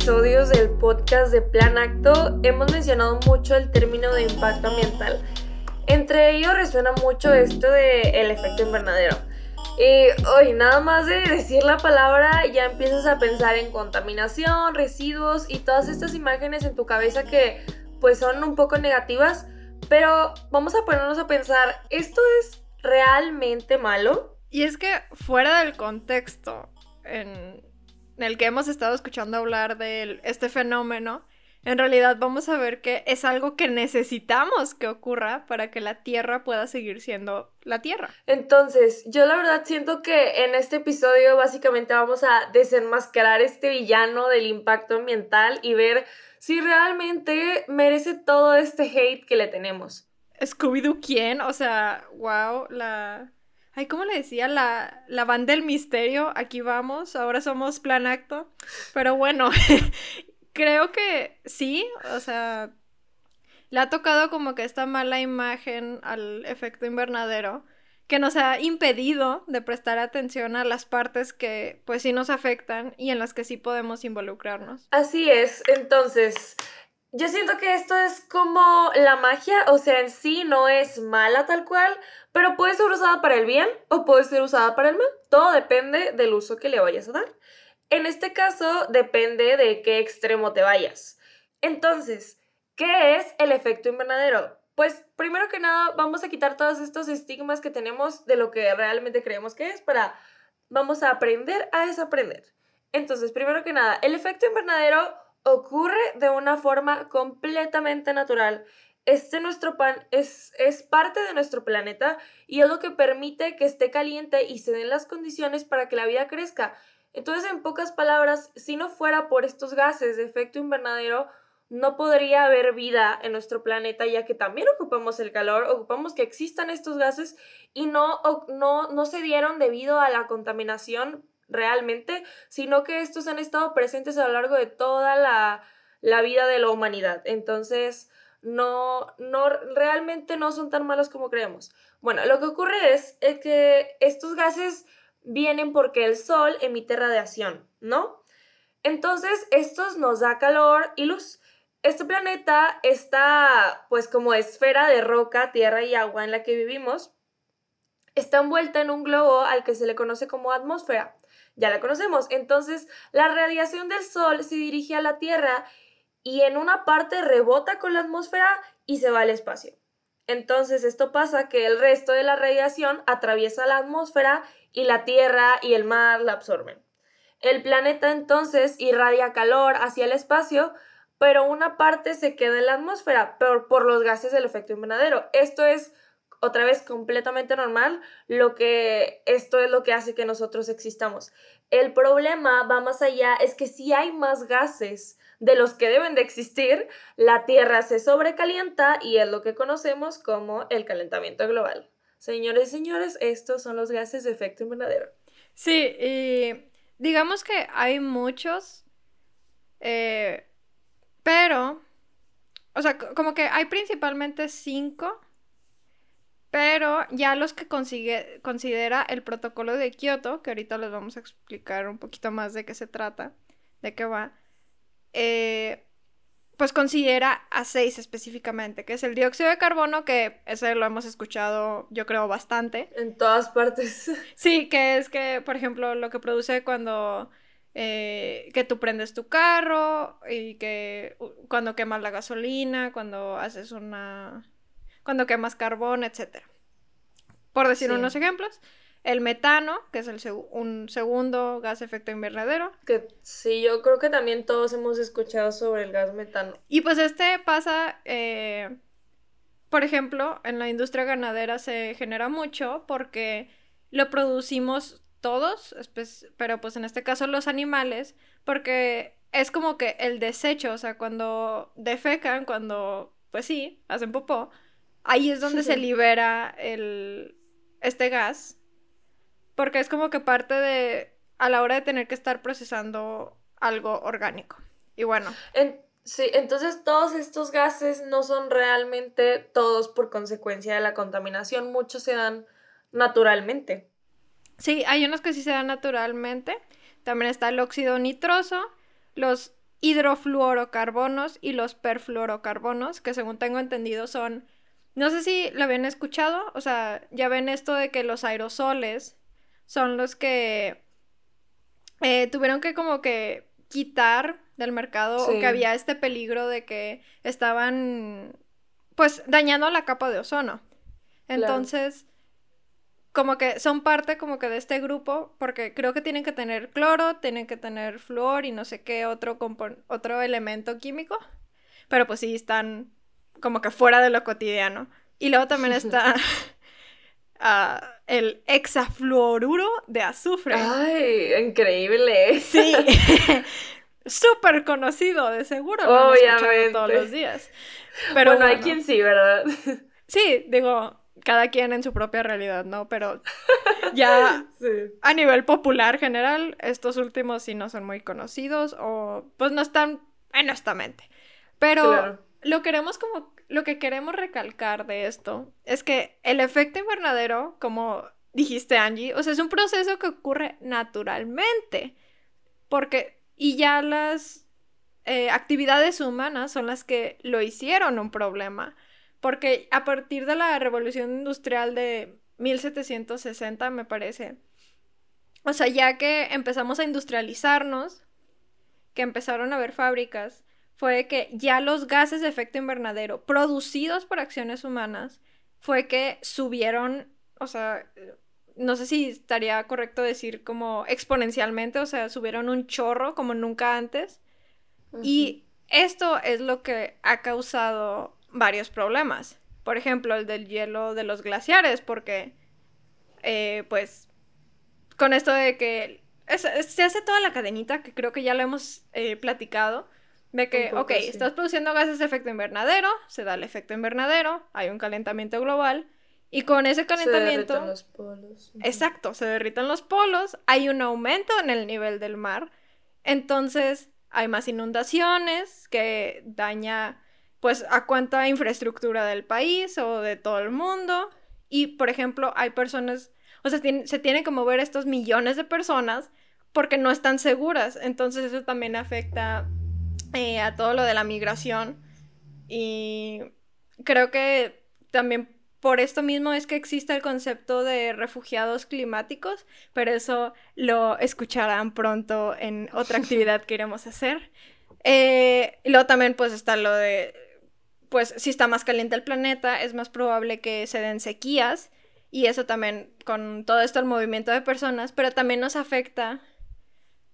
episodios del podcast de Plan Acto hemos mencionado mucho el término de impacto ambiental. Entre ellos resuena mucho esto de el efecto invernadero. Y hoy nada más de decir la palabra ya empiezas a pensar en contaminación, residuos y todas estas imágenes en tu cabeza que pues son un poco negativas, pero vamos a ponernos a pensar, ¿esto es realmente malo? Y es que fuera del contexto en, el que hemos estado escuchando hablar de este fenómeno, en realidad vamos a ver que es algo que necesitamos que ocurra para que la Tierra pueda seguir siendo la Tierra. Entonces, yo la verdad siento que en este episodio básicamente vamos a desenmascarar este villano del impacto ambiental y ver si realmente merece todo este hate que le tenemos. Scooby-Doo, ¿quién? O sea, wow, la... Ay, ¿cómo le decía? La, la banda del misterio, aquí vamos, ahora somos plan acto. Pero bueno, creo que sí, o sea, le ha tocado como que esta mala imagen al efecto invernadero que nos ha impedido de prestar atención a las partes que pues sí nos afectan y en las que sí podemos involucrarnos. Así es, entonces, yo siento que esto es como la magia, o sea, en sí no es mala tal cual, pero puede ser usada para el bien o puede ser usada para el mal. Todo depende del uso que le vayas a dar. En este caso, depende de qué extremo te vayas. Entonces, ¿qué es el efecto invernadero? Pues primero que nada, vamos a quitar todos estos estigmas que tenemos de lo que realmente creemos que es para, vamos a aprender a desaprender. Entonces, primero que nada, el efecto invernadero ocurre de una forma completamente natural. Este nuestro pan es, es parte de nuestro planeta y es lo que permite que esté caliente y se den las condiciones para que la vida crezca. Entonces, en pocas palabras, si no fuera por estos gases de efecto invernadero, no podría haber vida en nuestro planeta, ya que también ocupamos el calor, ocupamos que existan estos gases y no, no, no se dieron debido a la contaminación realmente, sino que estos han estado presentes a lo largo de toda la, la vida de la humanidad. Entonces, no, no, realmente no son tan malos como creemos. Bueno, lo que ocurre es, que estos gases vienen porque el sol emite radiación, ¿no? Entonces, estos nos da calor y luz. Este planeta está, pues, como esfera de roca, tierra y agua en la que vivimos. Está envuelta en un globo al que se le conoce como atmósfera. Ya la conocemos. Entonces, la radiación del Sol se dirige a la Tierra y en una parte rebota con la atmósfera y se va al espacio. Entonces, esto pasa que el resto de la radiación atraviesa la atmósfera y la Tierra y el mar la absorben. El planeta entonces irradia calor hacia el espacio, pero una parte se queda en la atmósfera por, por los gases del efecto invernadero. Esto es otra vez completamente normal, lo que esto es lo que hace que nosotros existamos. El problema va más allá, es que si hay más gases de los que deben de existir, la Tierra se sobrecalienta y es lo que conocemos como el calentamiento global. Señores y señores, estos son los gases de efecto invernadero. Sí, y digamos que hay muchos, eh, pero, o sea, como que hay principalmente cinco pero ya los que consigue, considera el protocolo de Kioto, que ahorita les vamos a explicar un poquito más de qué se trata, de qué va, eh, pues considera a seis específicamente, que es el dióxido de carbono, que ese lo hemos escuchado yo creo bastante. En todas partes. Sí, que es que, por ejemplo, lo que produce cuando... Eh, que tú prendes tu carro y que cuando quemas la gasolina, cuando haces una cuando quemas carbón, etc. Por decir unos ejemplos, el metano, que es el un segundo gas efecto invernadero. Que sí, yo creo que también todos hemos escuchado sobre el gas metano. Y pues este pasa, eh, por ejemplo, en la industria ganadera se genera mucho porque lo producimos todos, pero pues en este caso los animales, porque es como que el desecho, o sea, cuando defecan, cuando, pues sí, hacen popó, ahí es donde se libera el, este gas, porque es como que parte de, a la hora de tener que estar procesando algo orgánico. Y bueno. sí, entonces todos estos gases no son realmente todos por consecuencia de la contaminación, muchos se dan naturalmente. Sí, hay unos que sí se dan naturalmente. También está el óxido nitroso, los hidrofluorocarbonos y los perfluorocarbonos, que según tengo entendido son, no sé si lo habían escuchado, o sea, ya ven esto de que los aerosoles son los que eh, tuvieron que como que quitar del mercado o que había este peligro de que estaban pues dañando la capa de ozono. Entonces, como que son parte como que de este grupo, porque creo que tienen que tener cloro, tienen que tener flúor y no sé qué otro, otro elemento químico, pero pues sí están como que fuera de lo cotidiano. Y luego también está uh, el hexafluoruro de azufre. ¡Ay, increíble! Sí, súper conocido, de seguro. Obviamente. todos los días. Pero bueno, hay quien sí, ¿verdad? Sí, digo, cada quien en su propia realidad, ¿no? Pero ya a nivel popular general, estos últimos sí no son muy conocidos o pues no están honestamente. Pero lo queremos como lo que queremos recalcar de esto es que el efecto invernadero, como dijiste Angie, o sea, es un proceso que ocurre naturalmente. Porque y ya las eh, actividades humanas son las que lo hicieron un problema. Porque a partir de la revolución industrial de 1760, me parece, o sea, ya que empezamos a industrializarnos, que empezaron a haber fábricas, fue que ya los gases de efecto invernadero producidos por acciones humanas fue que subieron, o sea, no sé si estaría correcto decir como exponencialmente, o sea, subieron un chorro como nunca antes. Y esto es lo que ha causado varios problemas. Por ejemplo, el del hielo de los glaciares, porque, eh, pues, con esto de que se hace toda la cadenita, que creo que ya lo hemos eh, platicado, de que, ok, estás produciendo gases de efecto invernadero, se da el efecto invernadero, hay un calentamiento global, y con ese calentamiento... Se los polos. Exacto, se derritan los polos, hay un aumento en el nivel del mar, entonces hay más inundaciones que daña pues a cuánta infraestructura del país o de todo el mundo. Y, por ejemplo, hay personas, o sea, se tienen que mover estos millones de personas porque no están seguras. Entonces eso también afecta eh, a todo lo de la migración. Y creo que también por esto mismo es que existe el concepto de refugiados climáticos, pero eso lo escucharán pronto en otra actividad que iremos a hacer. Eh, y luego también pues está lo de pues si está más caliente el planeta, es más probable que se den sequías y eso también con todo esto el movimiento de personas, pero también nos afecta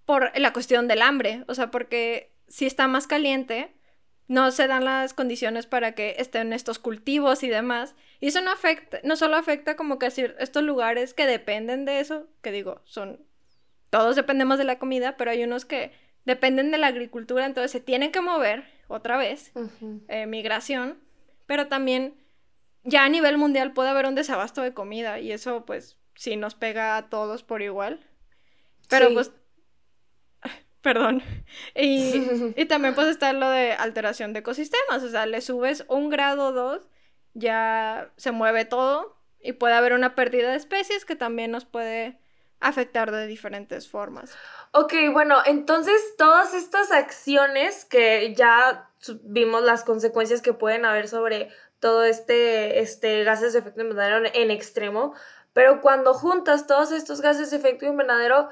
por la cuestión del hambre, o sea, porque si está más caliente, no se dan las condiciones para que estén estos cultivos y demás. Y eso no afecta, no solo afecta como que estos lugares que dependen de eso, que digo, son, todos dependemos de la comida, pero hay unos que dependen de la agricultura, entonces se tienen que mover otra vez, eh, migración, pero también ya a nivel mundial puede haber un desabasto de comida y eso pues sí nos pega a todos por igual. Pero pues, perdón. Y, y, también pues está lo de alteración de ecosistemas, o sea, le subes un grado o dos, ya se mueve todo y puede haber una pérdida de especies que también nos puede afectar de diferentes formas. Ok, bueno, entonces todas estas acciones que ya vimos las consecuencias que pueden haber sobre todo este, este gases de efecto invernadero en extremo, pero cuando juntas todos estos gases de efecto invernadero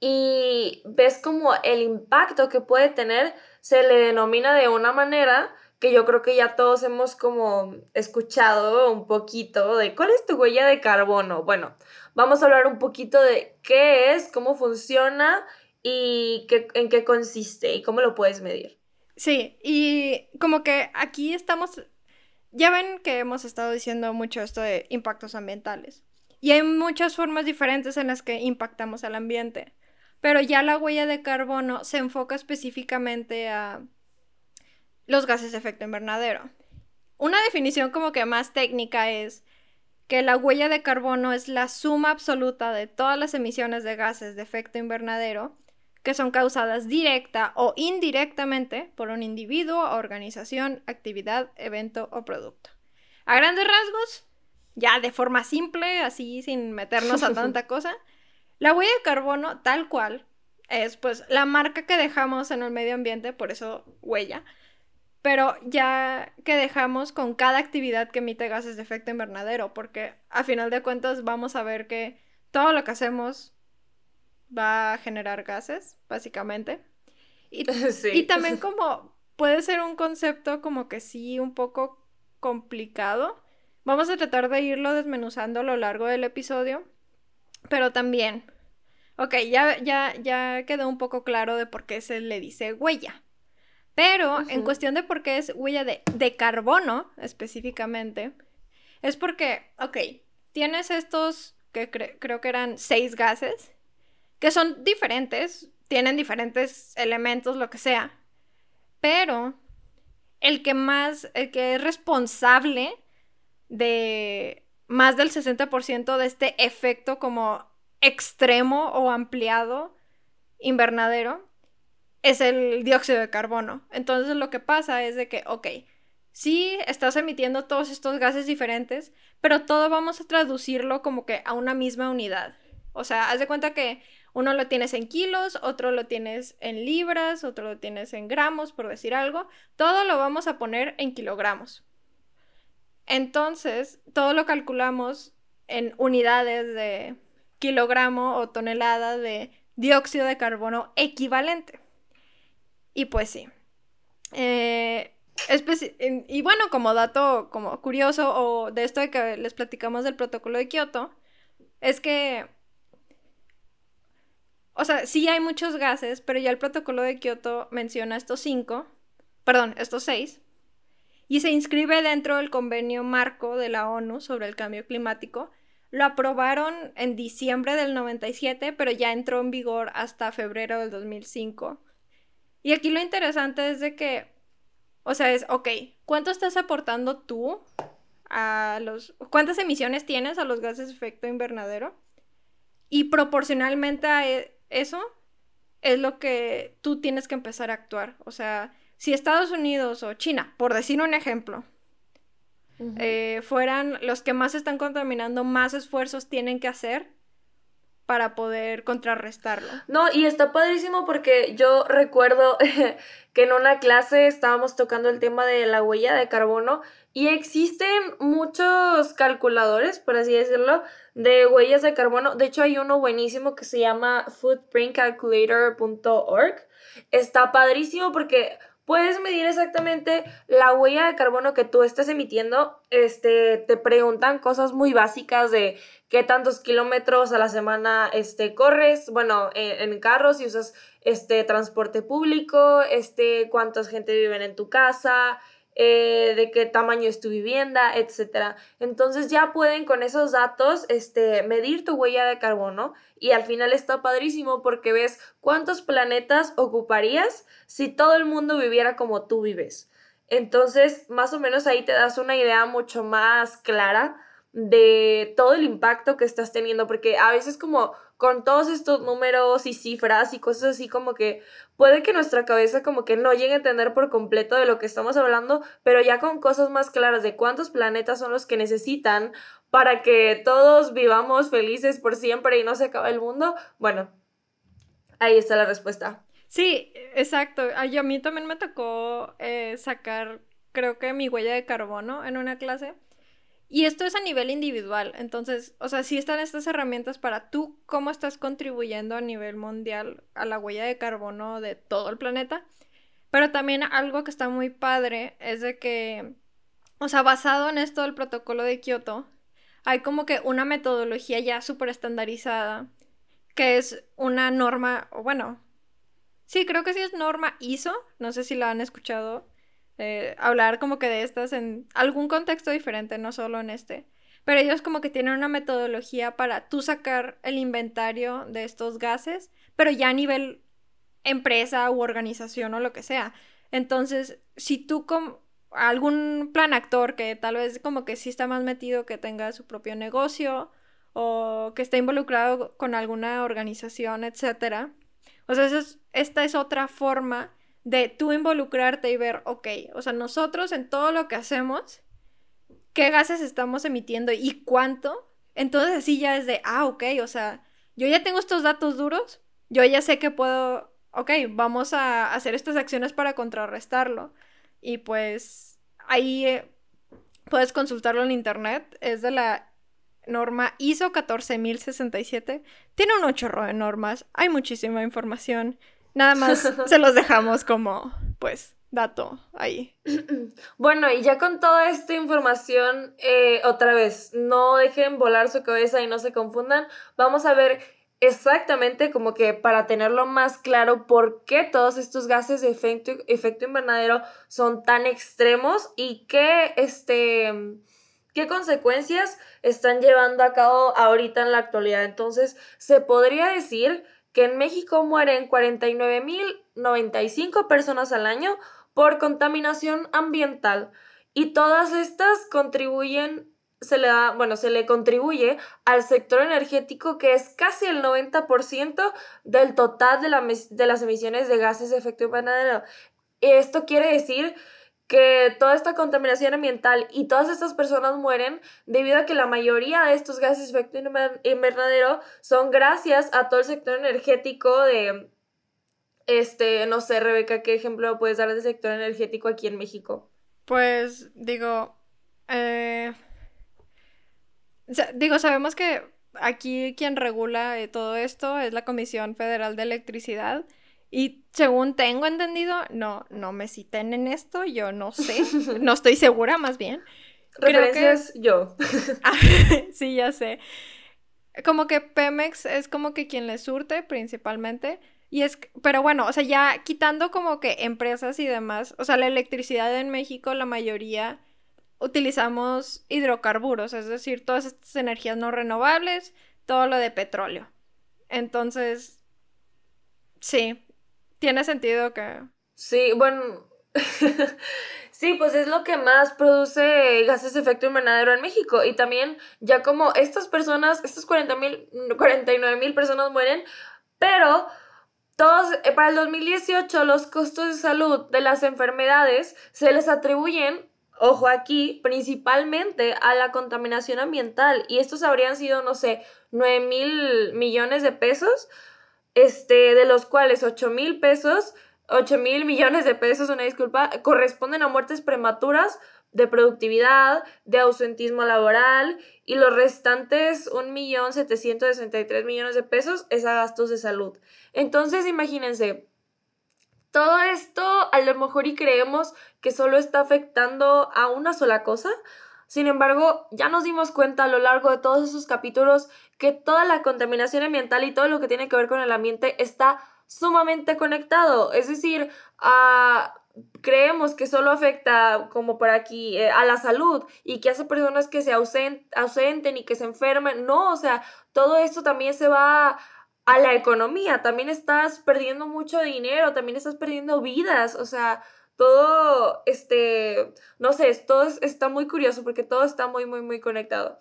y ves como el impacto que puede tener, se le denomina de una manera que yo creo que ya todos hemos como escuchado un poquito de cuál es tu huella de carbono. Bueno, vamos a hablar un poquito de qué es, cómo funciona y qué, en qué consiste y cómo lo puedes medir. Sí, y como que aquí estamos, ya ven que hemos estado diciendo mucho esto de impactos ambientales. Y hay muchas formas diferentes en las que impactamos al ambiente. Pero ya la huella de carbono se enfoca específicamente a los gases de efecto invernadero. Una definición como que más técnica es que la huella de carbono es la suma absoluta de todas las emisiones de gases de efecto invernadero que son causadas directa o indirectamente por un individuo, organización, actividad, evento o producto. A grandes rasgos, ya de forma simple, así sin meternos a tanta cosa, la huella de carbono tal cual es pues la marca que dejamos en el medio ambiente, por eso huella, pero ya que dejamos con cada actividad que emite gases de efecto invernadero, porque a final de cuentas vamos a ver que todo lo que hacemos va a generar gases, básicamente. Y, y también como puede ser un concepto como que sí, un poco complicado. Vamos a tratar de irlo desmenuzando a lo largo del episodio, pero también, ok, ya, ya, ya quedó un poco claro de por qué se le dice huella. Pero en cuestión de por qué es huella de, de carbono específicamente, es porque, ok, tienes estos que creo que eran seis gases, que son diferentes, tienen diferentes elementos, lo que sea, pero el que más, el que es responsable de más del 60% de este efecto como extremo o ampliado invernadero es el dióxido de carbono. Entonces lo que pasa es de que, ok, sí estás emitiendo todos estos gases diferentes, pero todo vamos a traducirlo como que a una misma unidad. O sea, haz de cuenta que uno lo tienes en kilos, otro lo tienes en libras, otro lo tienes en gramos, por decir algo. Todo lo vamos a poner en kilogramos. Entonces, todo lo calculamos en unidades de kilogramo o tonelada de dióxido de carbono equivalente. Y pues sí. Eh, y bueno, como dato como curioso o de esto de que les platicamos del protocolo de Kioto, es que o sea, sí hay muchos gases, pero ya el protocolo de Kioto menciona estos cinco, perdón, estos seis, y se inscribe dentro del convenio marco de la ONU sobre el cambio climático. Lo aprobaron en diciembre del 97, pero ya entró en vigor hasta febrero del 2005. Y aquí lo interesante es de que, o sea, es, ok, ¿cuánto estás aportando tú a los... ¿Cuántas emisiones tienes a los gases de efecto invernadero? Y proporcionalmente a e, eso es lo que tú tienes que empezar a actuar. O sea, si Estados Unidos o China, por decir un ejemplo, eh, fueran los que más están contaminando, más esfuerzos tienen que hacer para poder contrarrestarlo. No, y está padrísimo porque yo recuerdo que en una clase estábamos tocando el tema de la huella de carbono y existen muchos calculadores, por así decirlo, de huellas de carbono. De hecho, hay uno buenísimo que se llama footprintcalculator.org. Está padrísimo porque puedes medir exactamente la huella de carbono que tú estás emitiendo. Este, te preguntan cosas muy básicas de qué tantos kilómetros a la semana este, corres, bueno, en, carros, si usas este, transporte público, este, cuánta gente vive en tu casa, eh, de qué tamaño es tu vivienda, etc. Entonces ya pueden con esos datos este, medir tu huella de carbono y al final está padrísimo porque ves cuántos planetas ocuparías si todo el mundo viviera como tú vives. Entonces, más o menos ahí te das una idea mucho más clara de todo el impacto que estás teniendo, porque a veces como con todos estos números y cifras y cosas así como que puede que nuestra cabeza como que no llegue a entender por completo de lo que estamos hablando, pero ya con cosas más claras de cuántos planetas son los que necesitan para que todos vivamos felices por siempre y no se acabe el mundo, bueno, ahí está la respuesta. Sí, exacto. A, a mí también me tocó eh, sacar, creo que mi huella de carbono en una clase. Y esto es a nivel individual. Entonces, o sea, sí están estas herramientas para tú cómo estás contribuyendo a nivel mundial a la huella de carbono de todo el planeta. Pero también algo que está muy padre es de que, o sea, basado en esto del protocolo de Kioto, hay como que una metodología ya súper estandarizada, que es una norma, bueno, sí, creo que sí es norma ISO, no sé si la han escuchado eh, hablar como que de estas en algún contexto diferente, no solo en este. Pero ellos como que tienen una metodología para tú sacar el inventario de estos gases, pero ya a nivel empresa u organización o lo que sea. Entonces, si tú como algún plan actor que tal vez como que sí está más metido, que tenga su propio negocio o que esté involucrado con alguna organización, etcétera. O sea, esta es otra forma de tú involucrarte y ver, ok, o sea, nosotros en todo lo que hacemos, qué gases estamos emitiendo y cuánto. Entonces así ya es de, ah, ok, o sea, yo ya tengo estos datos duros, yo ya sé que puedo, ok, vamos a hacer estas acciones para contrarrestarlo. Y pues ahí eh, puedes consultarlo en internet, es de la norma ISO 14067. Tiene un chorro de normas, hay muchísima información. Nada más se los dejamos como, pues, dato ahí. Bueno, y ya con toda esta información, eh, otra vez, no dejen volar su cabeza y no se confundan. Vamos a ver exactamente como que para tenerlo más claro por qué todos estos gases de efecto, efecto invernadero son tan extremos y qué, este, qué consecuencias están llevando a cabo ahorita en la actualidad. Entonces, se podría decir que en México mueren 49.095 personas al año por contaminación ambiental y todas estas contribuyen se le da, bueno, se le contribuye al sector energético que es casi el 90% del total de, de las emisiones de gases de efecto invernadero. Esto quiere decir que toda esta contaminación ambiental y todas estas personas mueren debido a que la mayoría de estos gases de efecto invernadero son gracias a todo el sector energético de este, no sé, Rebeca, ¿qué ejemplo puedes dar del sector energético aquí en México? Pues digo, eh, digo, sabemos que aquí quien regula eh, todo esto es la Comisión Federal de Electricidad. Y según tengo entendido, no, no me citen en esto, yo no sé, no estoy segura más bien. Referencias que... yo. Ah, sí, ya sé. Como que Pemex es como que quien le surte principalmente. Y es, pero bueno, o sea, ya quitando como que empresas y demás, o sea, la electricidad en México, la mayoría utilizamos hidrocarburos, es decir, todas estas energías no renovables, todo lo de petróleo. Entonces, sí, tiene sentido que... Sí, bueno, sí, pues es lo que más produce gases de efecto invernadero en México. Y también, ya como estas personas, estas 40 mil, 49 mil personas mueren, pero todos, eh, para el 2018 los costos de salud de las enfermedades se les atribuyen, ojo aquí, principalmente a la contaminación ambiental y estos habrían sido, no sé, 9 mil millones de pesos, este, de los cuales 8 mil pesos, 8 mil millones de pesos, una disculpa, corresponden a muertes prematuras de productividad, de ausentismo laboral y los restantes 1.763 millones de pesos es a gastos de salud. Entonces, imagínense, todo esto a lo mejor y creemos que solo está afectando a una sola cosa. Sin embargo, ya nos dimos cuenta a lo largo de todos esos capítulos que toda la contaminación ambiental y todo lo que tiene que ver con el ambiente está sumamente conectado. Es decir, a creemos que solo afecta, como por aquí, eh, a la salud y que hace personas que se ausenten y que se enfermen. No, o sea, todo esto también se va a la economía. También estás perdiendo mucho dinero, también estás perdiendo vidas. O sea, todo, este, no sé, todo está muy curioso porque todo está muy, muy, muy conectado.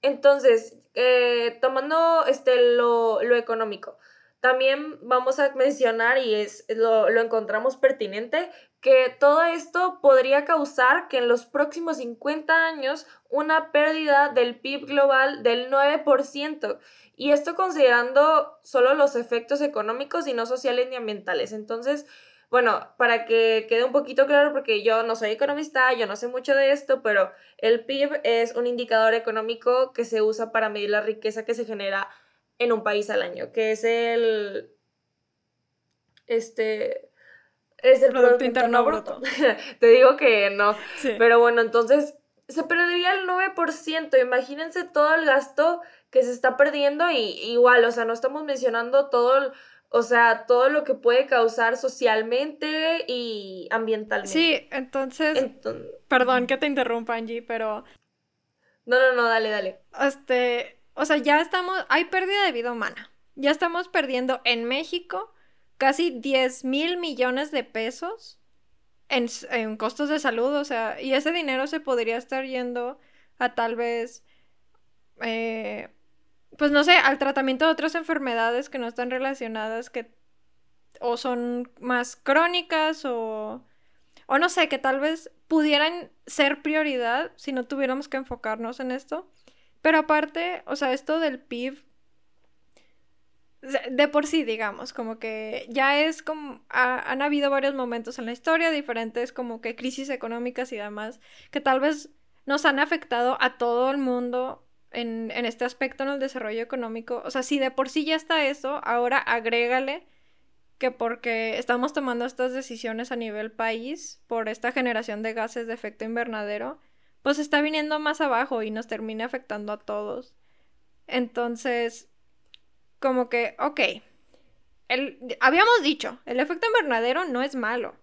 Entonces, eh, tomando este, lo, lo económico. También vamos a mencionar, y es, lo, encontramos pertinente, que todo esto podría causar que en los próximos 50 años una pérdida del PIB global del 9%. Y esto considerando solo los efectos económicos y no sociales ni ambientales. Entonces, bueno, para que quede un poquito claro, porque yo no soy economista, yo no sé mucho de esto, pero el PIB es un indicador económico que se usa para medir la riqueza que se genera en un país al año, que es el... Este... Es el Producto, Interno, Bruto. Te digo que no. Pero bueno, entonces se perdería el 9%. Imagínense todo el gasto que se está perdiendo y igual, o sea, no estamos mencionando todo, o sea, todo lo que puede causar socialmente y ambientalmente. Sí, entonces, perdón que te interrumpa Angie, pero... No, no, no, dale, dale. Este, o sea, ya estamos, hay pérdida de vida humana. Ya estamos perdiendo en México casi 10 mil millones de pesos en, costos de salud, o sea, y ese dinero se podría estar yendo a tal vez, eh, pues no sé, al tratamiento de otras enfermedades que no están relacionadas, que o son más crónicas o, o no sé, que tal vez pudieran ser prioridad si no tuviéramos que enfocarnos en esto. Pero aparte, o sea, esto del PIB, de por sí, digamos, como que ya es como, han habido varios momentos en la historia, diferentes como que crisis económicas y demás, que tal vez nos han afectado a todo el mundo en, en este aspecto en el desarrollo económico. O sea, si de por sí ya está eso, ahora agrégale que porque estamos tomando estas decisiones a nivel país por esta generación de gases de efecto invernadero, pues está viniendo más abajo y nos termina afectando a todos. Entonces, como que, ok, el, habíamos dicho, el efecto invernadero no es malo,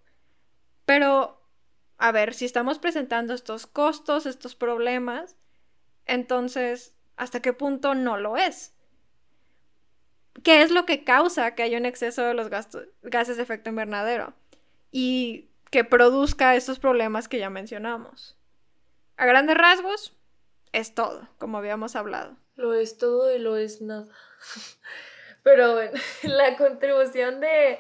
pero, a ver, si estamos presentando estos costos, estos problemas, entonces, ¿hasta qué punto no lo es? ¿Qué es lo que causa que haya un exceso de los gases de efecto invernadero? Y que produzca estos problemas que ya mencionamos. A grandes rasgos, es todo, como habíamos hablado. Lo es todo y lo es nada. Pero bueno, la contribución de,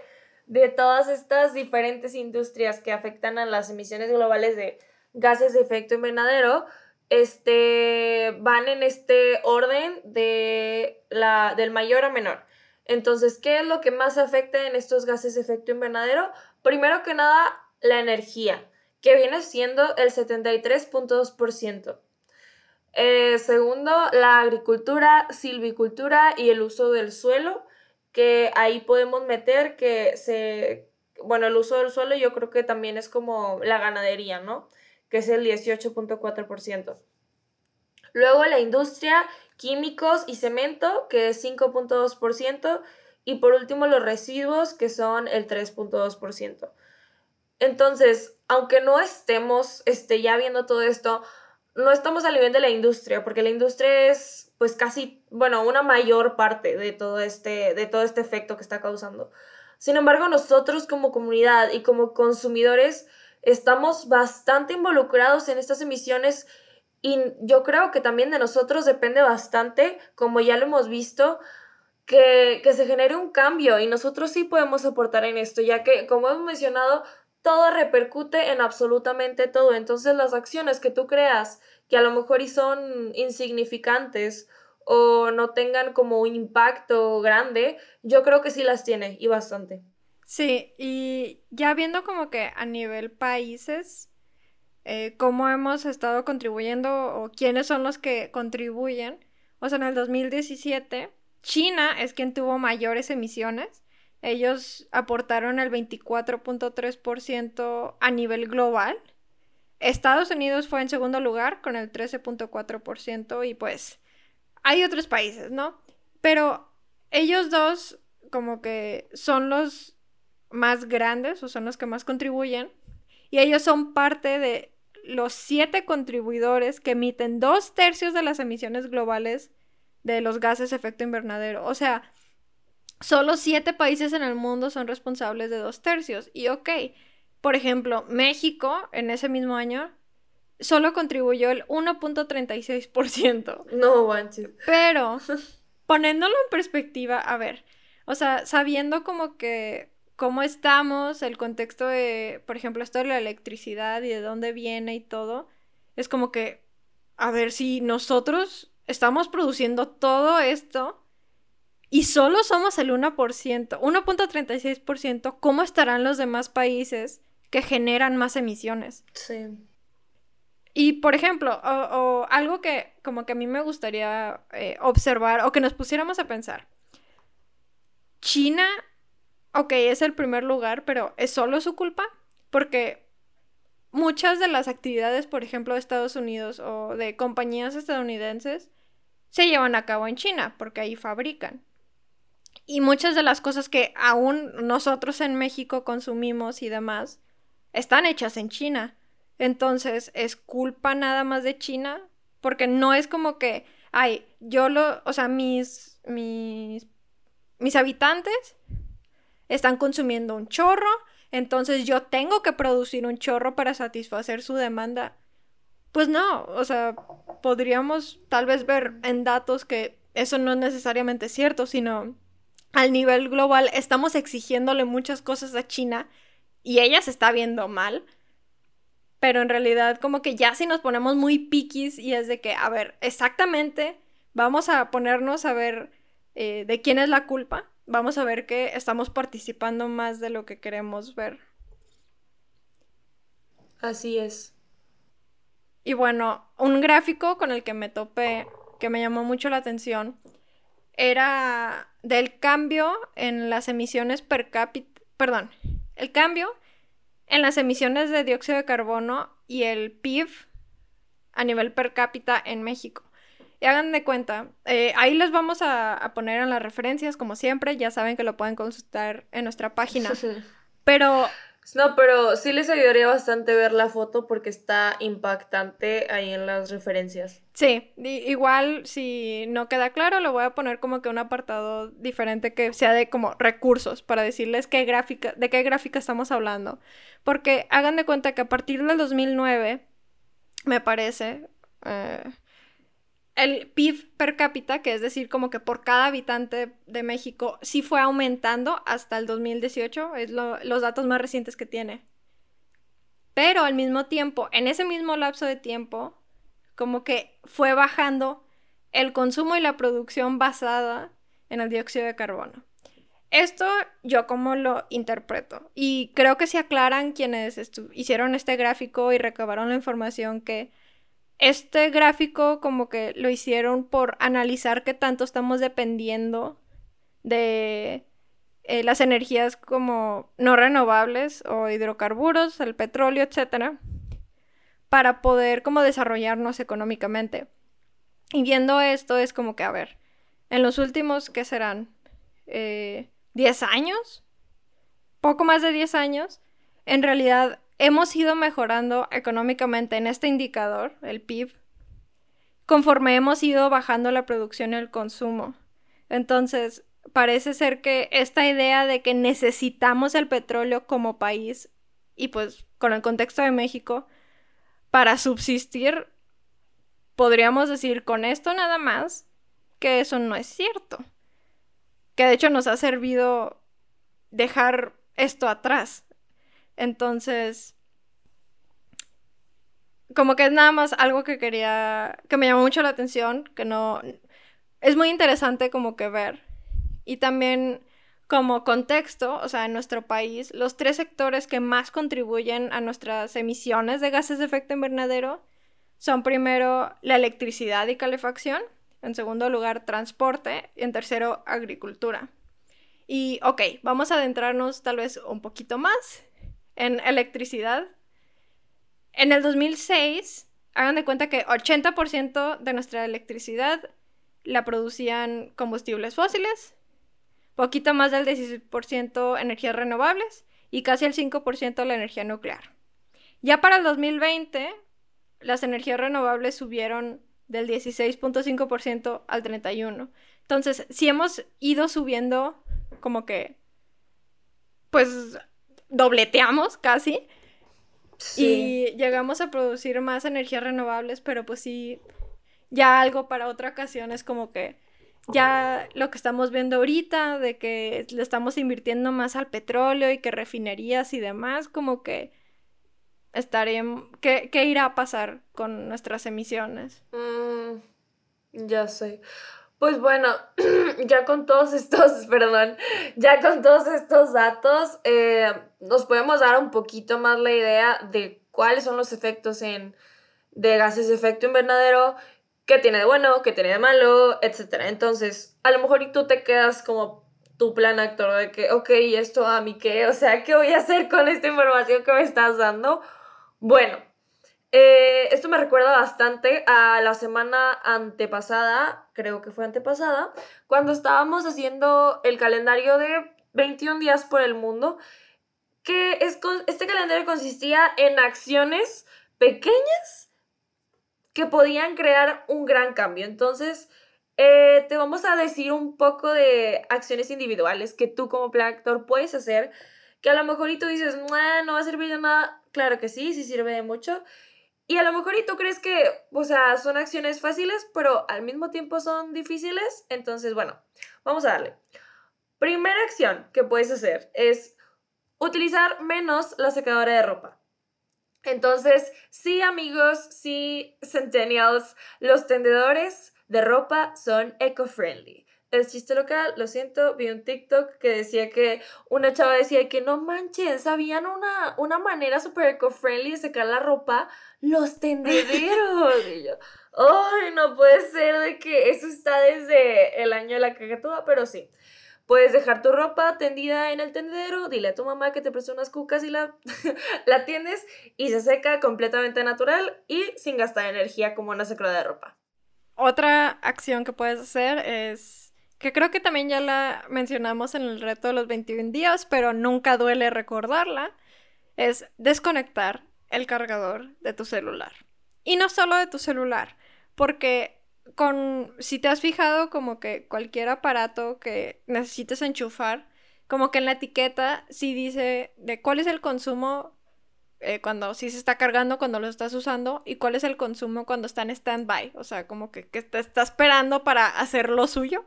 todas estas diferentes industrias que afectan a las emisiones globales de gases de efecto invernadero este, van en este orden de la, del mayor a menor. Entonces, ¿qué es lo que más afecta en estos gases de efecto invernadero? Primero que nada, la energía, que viene siendo el 73.2%. Eh, segundo, la agricultura, silvicultura y el uso del suelo, que ahí podemos meter que se, bueno, el uso del suelo yo creo que también es como la ganadería, ¿no? Que es el 18.4%. Luego la industria, químicos y cemento, que es 5.2%. Y por último los residuos, que son el 3.2%. Entonces, aunque no estemos este, ya viendo todo esto, no estamos al nivel de la industria, porque la industria es pues casi, bueno, una mayor parte de todo este, de todo este efecto que está causando. Sin embargo, nosotros como comunidad y como consumidores estamos bastante involucrados en estas emisiones y yo creo que también de nosotros depende bastante, como ya lo hemos visto, que, que se genere un cambio y nosotros sí podemos aportar en esto, ya que, como hemos mencionado, todo repercute en absolutamente todo. Entonces las acciones que tú creas que a lo mejor y son insignificantes o no tengan como un impacto grande, yo creo que sí las tiene y bastante. Sí, y ya viendo como que a nivel países, eh, cómo hemos estado contribuyendo o quiénes son los que contribuyen. O sea, en el 2017, China es quien tuvo mayores emisiones ellos aportaron el 24.3% a nivel global. Estados Unidos fue en segundo lugar con el 13.4% y pues hay otros países, ¿no? Pero ellos dos como que son los más grandes o son los que más contribuyen y ellos son parte de los siete contribuidores que emiten dos tercios de las emisiones globales de los gases de efecto invernadero. O sea, solo siete países en el mundo son responsables de dos tercios. Y ok, por ejemplo, México en ese mismo año solo contribuyó el 1.36%. No manches. Pero, poniéndolo en perspectiva, a ver, o sea, sabiendo como que cómo estamos, el contexto de, por ejemplo, esto de la electricidad y de dónde viene y todo, es como que, a ver, si nosotros estamos produciendo todo esto, y solo somos el 1%, 1.36%, ¿cómo estarán los demás países que generan más emisiones? Sí. Y, por ejemplo, o, algo que como que a mí me gustaría eh, observar o que nos pusiéramos a pensar. China, ok, es el primer lugar, pero ¿es solo su culpa? Porque muchas de las actividades, por ejemplo, de Estados Unidos o de compañías estadounidenses, se llevan a cabo en China, porque ahí fabrican. Y muchas de las cosas que aún nosotros en México consumimos y demás están hechas en China. Entonces, ¿es culpa nada más de China? Porque no es como que, ay, yo lo, o sea, mis, mis, mis habitantes están consumiendo un chorro, entonces yo tengo que producir un chorro para satisfacer su demanda. Pues no, o sea, podríamos tal vez ver en datos que eso no es necesariamente cierto, sino al nivel global estamos exigiéndole muchas cosas a China y ella se está viendo mal. Pero en realidad como que ya si nos ponemos muy piquis y es de que, a ver, exactamente, vamos a ponernos a ver eh, de quién es la culpa, vamos a ver que estamos participando más de lo que queremos ver. Así es. Y bueno, un gráfico con el que me topé, que me llamó mucho la atención, era del cambio en las emisiones per cápita, perdón, el cambio en las emisiones de dióxido de carbono y el PIB a nivel per cápita en México. Y hagan de cuenta, eh, ahí les vamos a, a, poner en las referencias, como siempre, ya saben que lo pueden consultar en nuestra página. Pero no, pero sí les ayudaría bastante ver la foto porque está impactante ahí en las referencias. Sí, igual si no queda claro, lo voy a poner como que un apartado diferente que sea de como recursos para decirles qué gráfica, de qué gráfica estamos hablando. Porque hagan de cuenta que a partir del 2009, me parece, eh, el PIB per cápita, que es decir, como que por cada habitante de México, sí fue aumentando hasta el 2018, es los datos más recientes que tiene. Pero al mismo tiempo, en ese mismo lapso de tiempo, como que fue bajando el consumo y la producción basada en el dióxido de carbono. Esto yo como lo interpreto. Y creo que se aclaran quienes hicieron este gráfico y recabaron la información que este gráfico como que lo hicieron por analizar qué tanto estamos dependiendo de eh, las energías como no renovables o hidrocarburos, el petróleo, etcétera, para poder como desarrollarnos económicamente. Y viendo esto es como que, a ver, en los últimos, ¿qué serán? Eh, ¿10 años? Poco más de 10 años. En realidad hemos ido mejorando económicamente en este indicador, el PIB, conforme hemos ido bajando la producción y el consumo. Entonces, parece ser que esta idea de que necesitamos el petróleo como país, y pues con el contexto de México, para subsistir, podríamos decir con esto nada más que eso no es cierto. Que de hecho nos ha servido dejar esto atrás. Entonces, como que es nada más algo que quería, que me llamó mucho la atención, que no, es muy interesante como que ver. Y también como contexto, o sea, en nuestro país, los tres sectores que más contribuyen a nuestras emisiones de gases de efecto invernadero son primero la electricidad y calefacción, en segundo lugar transporte y en tercero agricultura. Y ok, vamos a adentrarnos tal vez un poquito más en electricidad. En el 2006, hagan de cuenta que 80% de nuestra electricidad la producían combustibles fósiles, poquito más del 16% energías renovables y casi el 5% la energía nuclear. Ya para el 2020, las energías renovables subieron del 16.5% al 31%. Entonces, si hemos ido subiendo como que, pues, dobleteamos casi. Y llegamos a producir más energías renovables, pero pues sí, ya algo para otra ocasión es como que ya lo que estamos viendo ahorita, de que le estamos invirtiendo más al petróleo y que refinerías y demás, como que estaremos, ¿qué, qué irá a pasar con nuestras emisiones? Mm, ya sé. Pues bueno, ya con todos estos, perdón, ya con todos estos datos, eh, nos podemos dar un poquito más la idea de cuáles son los efectos en, de gases de efecto invernadero, qué tiene de bueno, qué tiene de malo, etc. Entonces, a lo mejor y tú te quedas como tu plan actor de que, ok, ¿y esto a mí qué? O sea, ¿qué voy a hacer con esta información que me estás dando? Bueno, eh, esto me recuerda bastante a la semana antepasada, creo que fue antepasada, cuando estábamos haciendo el calendario de 21 días por el mundo, que es, este calendario consistía en acciones pequeñas que podían crear un gran cambio. Entonces, eh, te vamos a decir un poco de acciones individuales que tú como plan actor puedes hacer, que a lo mejor tú dices, no va a servir de nada. Claro que sí, sí sirve de mucho. Y a lo mejor y tú crees que, o sea, son acciones fáciles, pero al mismo tiempo son difíciles. Entonces, bueno, vamos a darle. Primera acción que puedes hacer es utilizar menos la secadora de ropa. Entonces, sí amigos, sí centennials, los tendedores de ropa son eco-friendly. Es chiste local, lo siento, vi un TikTok que decía que una chava decía que no manches, sabían una, una manera súper eco-friendly de secar la ropa, los tendederos. y yo, ay, no puede ser de que eso está desde el año de la cacatúa, pero sí. Puedes dejar tu ropa tendida en el tendedero, dile a tu mamá que te preste unas cucas y la, la tienes y se seca completamente natural y sin gastar energía como una secadora de ropa. Otra acción que puedes hacer es, que creo que también ya la mencionamos en el reto de los 21 días, pero nunca duele recordarla, es desconectar el cargador de tu celular. Y no solo de tu celular, porque con, si te has fijado como que cualquier aparato que necesites enchufar, como que en la etiqueta sí dice de cuál es el consumo eh, cuando sí se está cargando, cuando lo estás usando, y cuál es el consumo cuando está en stand-by, o sea, como que, que te está esperando para hacer lo suyo.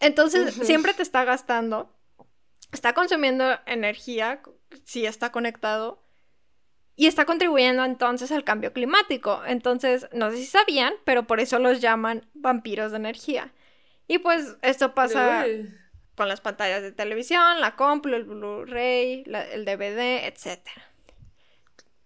Entonces, siempre te está gastando, está consumiendo energía si está conectado, y está contribuyendo entonces al cambio climático. Entonces, no sé si sabían, pero por eso los llaman vampiros de energía. Y pues esto pasa con las pantallas de televisión, la compro, el Blu-ray, el DVD, etc.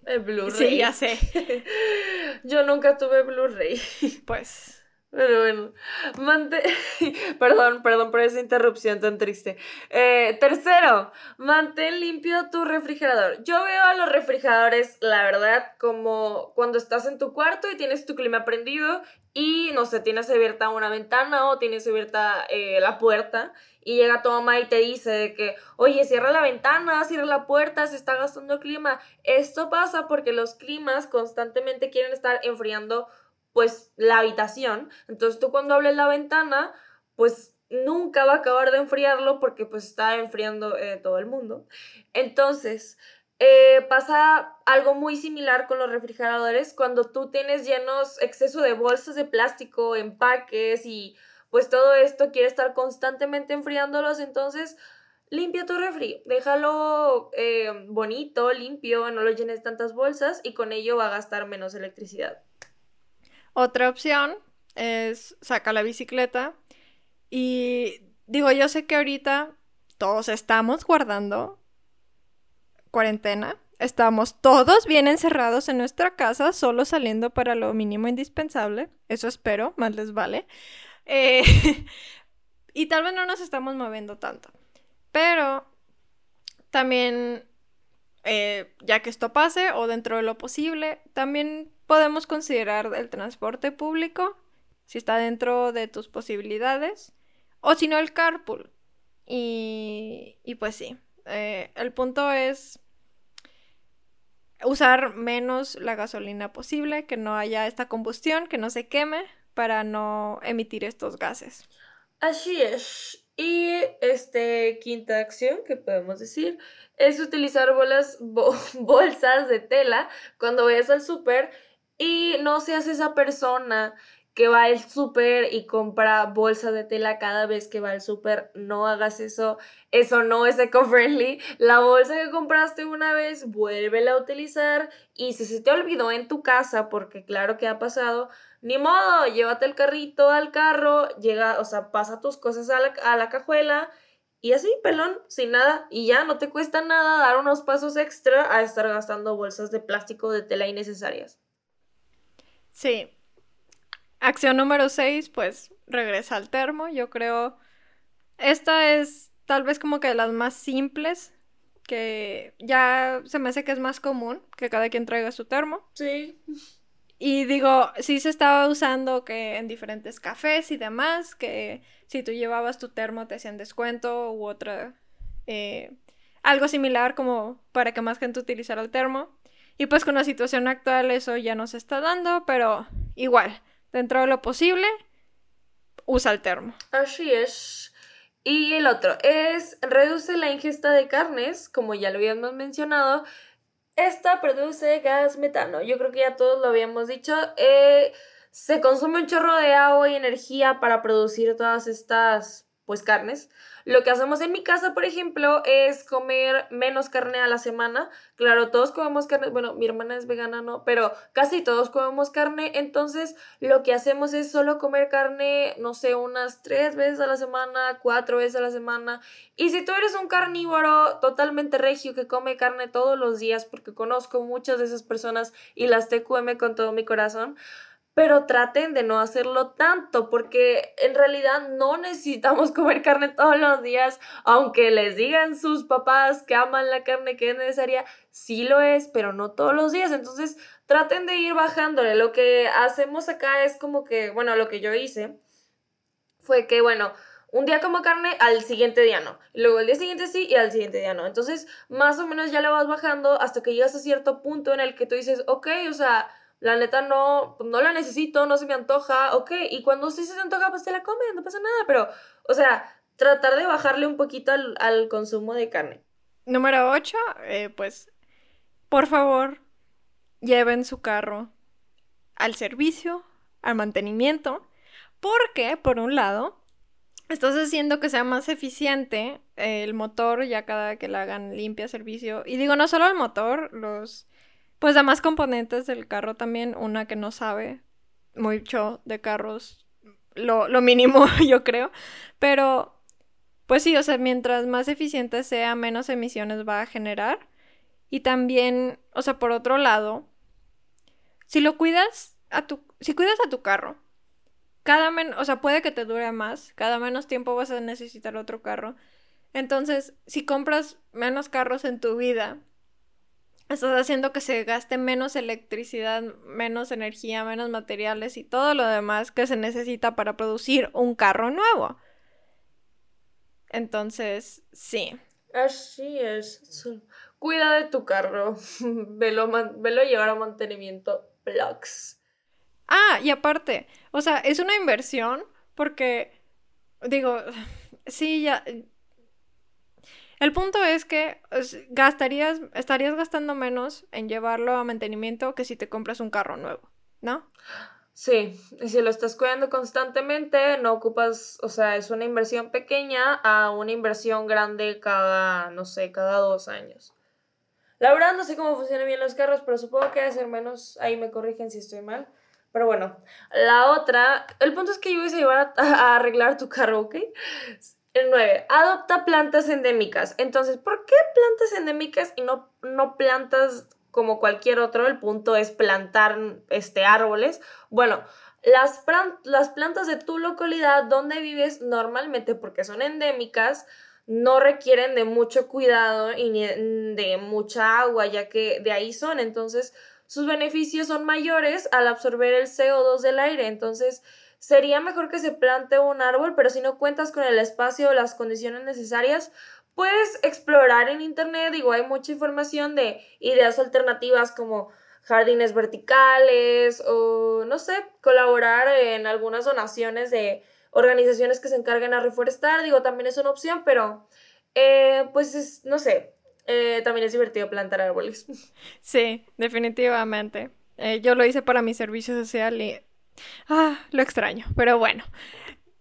El Blu-ray. Sí, ya sé. Yo nunca tuve Blu-ray. Pues pero bueno, perdón, perdón por esa interrupción tan triste. Eh, tercero, mantén limpio tu refrigerador. Yo veo a los refrigeradores, la verdad, como cuando estás en tu cuarto y tienes tu clima prendido y, no sé, tienes abierta una ventana o tienes abierta eh, la puerta y llega tu mamá y te dice que, oye, cierra la ventana, cierra la puerta, se está gastando clima. Esto pasa porque los climas constantemente quieren estar enfriando pues la habitación. Entonces tú cuando hables la ventana, pues nunca va a acabar de enfriarlo porque pues está enfriando eh, todo el mundo. Entonces, eh, pasa algo muy similar con los refrigeradores cuando tú tienes llenos exceso de bolsas de plástico, empaques y pues todo esto quiere estar constantemente enfriándolos, entonces limpia tu refri, déjalo eh, bonito, limpio, no lo llenes tantas bolsas y con ello va a gastar menos electricidad. Otra opción es sacar la bicicleta. Y digo, yo sé que ahorita todos estamos guardando cuarentena. Estamos todos bien encerrados en nuestra casa, solo saliendo para lo mínimo indispensable. Eso espero, más les vale. Eh, y tal vez no nos estamos moviendo tanto. Pero también, eh, ya que esto pase o dentro de lo posible, también podemos considerar el transporte público, si está dentro de tus posibilidades, o si no el carpool. Y, y pues sí, eh, el punto es usar menos la gasolina posible, que no haya esta combustión, que no se queme para no emitir estos gases. Así es. Y este quinta acción que podemos decir es utilizar bolas, bolsas de tela cuando vayas al súper y no seas esa persona que va al súper y compra bolsa de tela cada vez que va al súper. No hagas eso. Eso no es eco-friendly. La bolsa que compraste una vez, vuélvela a utilizar. Y si se te olvidó en tu casa, porque claro que ha pasado, ni modo, llévate el carrito al carro, llega, o sea, pasa tus cosas a la, a la cajuela. Y así, pelón, sin nada. Y ya no te cuesta nada dar unos pasos extra a estar gastando bolsas de plástico de tela innecesarias. Sí. Acción número 6, pues regresa al termo. Yo creo. Esta es tal vez como que de las más simples. Que ya se me hace que es más común que cada quien traiga su termo. Sí. Y digo, sí se estaba usando que en diferentes cafés y demás, que si tú llevabas tu termo te hacían descuento u otra. Eh, algo similar como para que más gente utilizara el termo. Y pues con la situación actual eso ya no se está dando, pero igual, dentro de lo posible, usa el termo. Así es. Y el otro es reduce la ingesta de carnes, como ya lo habíamos mencionado. Esta produce gas metano. Yo creo que ya todos lo habíamos dicho. Eh, se consume un chorro de agua y energía para producir todas estas pues carnes. Lo que hacemos en mi casa, por ejemplo, es comer menos carne a la semana. Claro, todos comemos carne, bueno, mi hermana es vegana, no, pero casi todos comemos carne. Entonces, lo que hacemos es solo comer carne, no sé, unas tres veces a la semana, cuatro veces a la semana. Y si tú eres un carnívoro totalmente regio que come carne todos los días, porque conozco muchas de esas personas y las TQM con todo mi corazón, pero traten de no hacerlo tanto porque en realidad no necesitamos comer carne todos los días, aunque les digan sus papás que aman la carne que es necesaria, sí lo es, pero no todos los días, entonces traten de ir bajándole. Lo que hacemos acá es como que, bueno, lo que yo hice fue que, bueno, un día como carne, al siguiente día no. Luego el día siguiente sí y al siguiente día no. Entonces, más o menos ya le vas bajando hasta que llegas a cierto punto en el que tú dices, ok, o sea, la neta no, pues, no la necesito, no se me antoja, ok, y cuando sí se antoja, pues te la comes, no pasa nada, pero, o sea, tratar de bajarle un poquito al, consumo de carne. Número 8, eh, pues, por favor, lleven su carro al servicio, al mantenimiento, porque, por un lado, estás haciendo que sea más eficiente el motor ya cada que le hagan limpia servicio. Y digo, no solo el motor, los pues más componentes del carro también, una que no sabe mucho de carros, lo, mínimo yo creo, pero pues sí, o sea, mientras más eficiente sea, menos emisiones va a generar. Y también, o sea, por otro lado, si lo cuidas a tu, si cuidas a tu carro, cada menos, o sea, puede que te dure más, cada menos tiempo vas a necesitar otro carro. Entonces, si compras menos carros en tu vida, estás haciendo que se gaste menos electricidad, menos energía, menos materiales y todo lo demás que se necesita para producir un carro nuevo. Entonces, sí. Así es. Cuida de tu carro. velo, velo llevar a mantenimiento. Plugs. Ah, y aparte, o sea, es una inversión porque, digo, sí, ya, el punto es que gastarías, estarías gastando menos en llevarlo a mantenimiento que si te compras un carro nuevo, ¿no? Sí, y si lo estás cuidando constantemente, no ocupas, o sea, es una inversión pequeña a una inversión grande cada, no sé, cada dos años. La verdad no sé cómo funcionan bien los carros, pero supongo que debe ser menos, ahí me corrigen si estoy mal. Pero bueno, la otra, el punto es que yo voy a llevar a arreglar tu carro, ¿ok? El 9. Adopta plantas endémicas. Entonces, ¿por qué plantas endémicas y no, no plantas como cualquier otro? El punto es plantar este, árboles. Bueno, las, plantas de tu localidad donde vives normalmente, porque son endémicas, no requieren de mucho cuidado y de mucha agua, ya que de ahí son. Entonces, sus beneficios son mayores al absorber el CO2 del aire. Entonces, sería mejor que se plante un árbol, pero si no cuentas con el espacio o las condiciones necesarias, puedes explorar en internet, digo, hay mucha información de ideas alternativas como jardines verticales o, no sé, colaborar en algunas donaciones de organizaciones que se encarguen a reforestar, digo, también es una opción, pero, eh, pues, no sé, eh, también es divertido plantar árboles. Sí, definitivamente. Eh, yo lo hice para mi servicio social y Ah, lo extraño, pero bueno.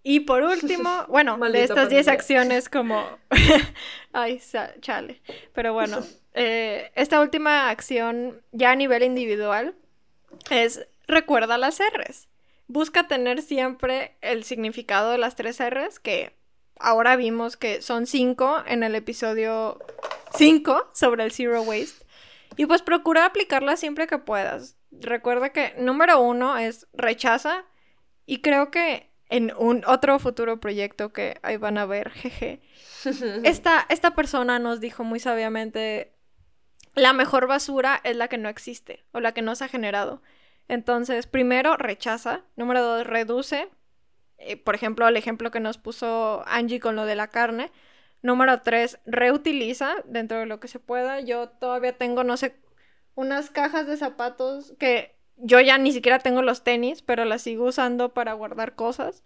Y por último, bueno, de estas 10 acciones como... Ay, chale. Pero bueno, eh, esta última acción ya a nivel individual es recuerda las R's. Busca tener siempre el significado de las tres R's, que ahora vimos que son cinco en el episodio 5 sobre el Zero Waste. Y pues procura aplicarlas siempre que puedas recuerda que número uno es rechaza y creo que en un otro futuro proyecto que ahí van a ver, jeje, esta, esta persona nos dijo muy sabiamente, la mejor basura es la que no existe o la que no se ha generado. Entonces, primero, rechaza. Número dos, reduce. Eh, por ejemplo, el ejemplo que nos puso Angie con lo de la carne. Número tres, reutiliza dentro de lo que se pueda. Yo todavía tengo, no sé unas cajas de zapatos que yo ya ni siquiera tengo los tenis, pero las sigo usando para guardar cosas.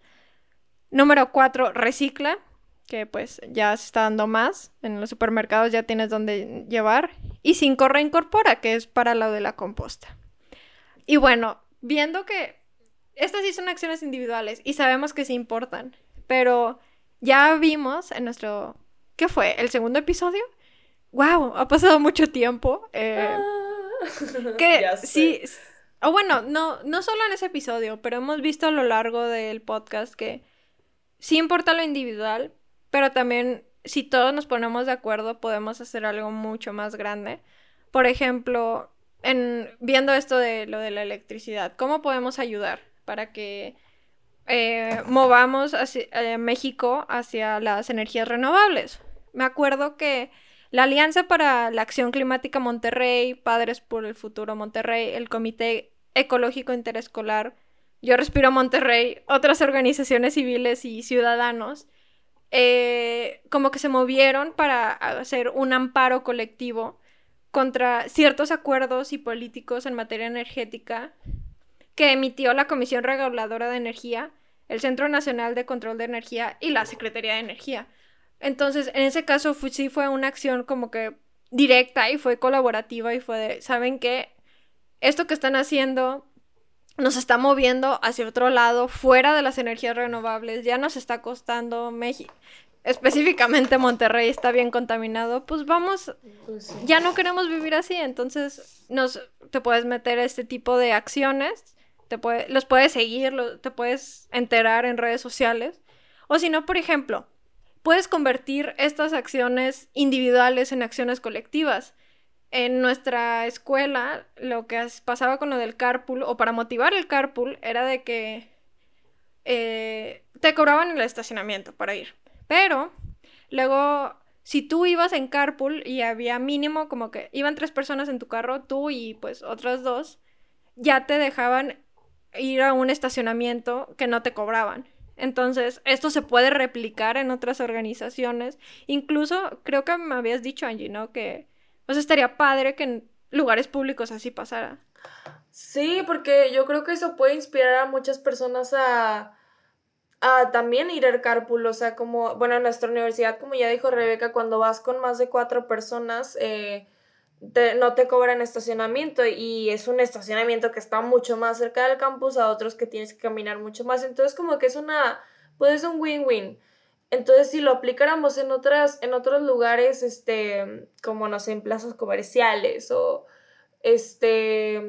Número cuatro, recicla, que pues ya se está dando más. En los supermercados ya tienes donde llevar. Y cinco, reincorpora, que es para lo de la composta. Y bueno, viendo que estas sí son acciones individuales y sabemos que sí importan, pero ya vimos en nuestro... ¿Qué fue? ¿El segundo episodio? ¡Wow! Ha pasado mucho tiempo. Eh, Ah. que sí... O bueno, no, no solo en ese episodio, pero hemos visto a lo largo del podcast que sí importa lo individual, pero también si todos nos ponemos de acuerdo podemos hacer algo mucho más grande. Por ejemplo, en, viendo esto de lo de la electricidad, ¿cómo podemos ayudar para que eh, movamos hacia- eh, México hacia las energías renovables? Me acuerdo que la Alianza para la Acción Climática Monterrey, Padres por el Futuro Monterrey, el Comité Ecológico Interescolar, Yo Respiro Monterrey, otras organizaciones civiles y ciudadanos, eh, como que se movieron para hacer un amparo colectivo contra ciertos acuerdos y políticos en materia energética que emitió la Comisión Reguladora de Energía, el Centro Nacional de Control de Energía y la Secretaría de Energía. Entonces, en ese caso fu- sí fue una acción como que directa y fue colaborativa y fue de, ¿saben qué? Esto que están haciendo nos está moviendo hacia otro lado, fuera de las energías renovables, ya nos está costando México. Específicamente Monterrey está bien contaminado, pues vamos, Pues sí. ya no queremos vivir así, entonces nos, te puedes meter a este tipo de acciones, te puede- los puedes seguir, lo- te puedes enterar en redes sociales, o si no, por ejemplo, puedes convertir estas acciones individuales en acciones colectivas. En nuestra escuela, lo que as- pasaba con lo del carpool, o para motivar el carpool, era de que eh, te cobraban el estacionamiento para ir. Pero luego, si tú ibas en carpool y había mínimo como que iban tres personas en tu carro, tú y pues otras dos, ya te dejaban ir a un estacionamiento que no te cobraban. Entonces, esto se puede replicar en otras organizaciones. Incluso, creo que me habías dicho, Angie, ¿no? Que, sea, estaría padre que en lugares públicos así pasara. Sí, porque yo creo que eso puede inspirar a muchas personas a, a también ir al carpool. O sea, como, bueno, en nuestra universidad, como ya dijo Rebeca, cuando vas con más de cuatro personas, eh, te- no te cobran estacionamiento y es un estacionamiento que está mucho más cerca del campus a otros que tienes que caminar mucho más. Entonces, como que es una, pues es un win-win. Entonces, si lo aplicáramos en otras, en otros lugares, este, como no sé, en plazas comerciales o este,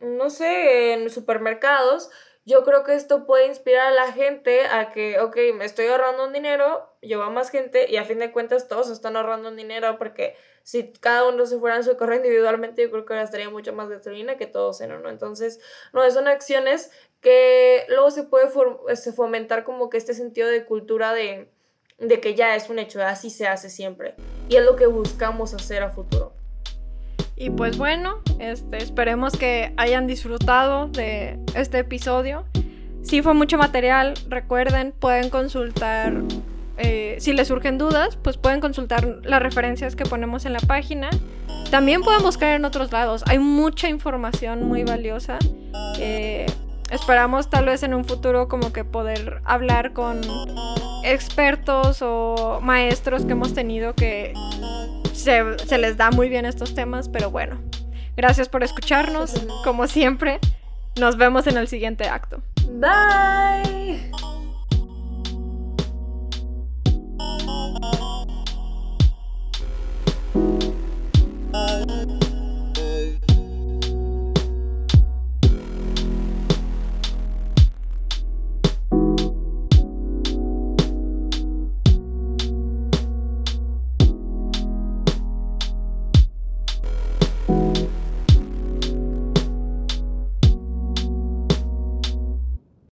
no sé, en supermercados, yo creo que esto puede inspirar a la gente a que, ok, me estoy ahorrando un dinero, lleva más gente y a fin de cuentas todos están ahorrando un dinero porque si cada uno se fuera en su carro individualmente, yo creo que gastaría mucho más gasolina que todos en uno. Entonces, no, son acciones que luego se puede este, fomentar como que este sentido de cultura de, de que ya es un hecho, así se hace siempre. Y es lo que buscamos hacer a futuro. Y pues bueno, este, esperemos que hayan disfrutado de este episodio. Si fue mucho material, recuerden, pueden consultar, eh, si les surgen dudas, pues pueden consultar las referencias que ponemos en la página. También pueden buscar en otros lados, hay mucha información muy valiosa. Eh, esperamos tal vez en un futuro como que poder hablar con expertos o maestros que hemos tenido que se, les da muy bien estos temas, pero bueno, gracias por escucharnos, como siempre, nos vemos en el siguiente acto. Bye.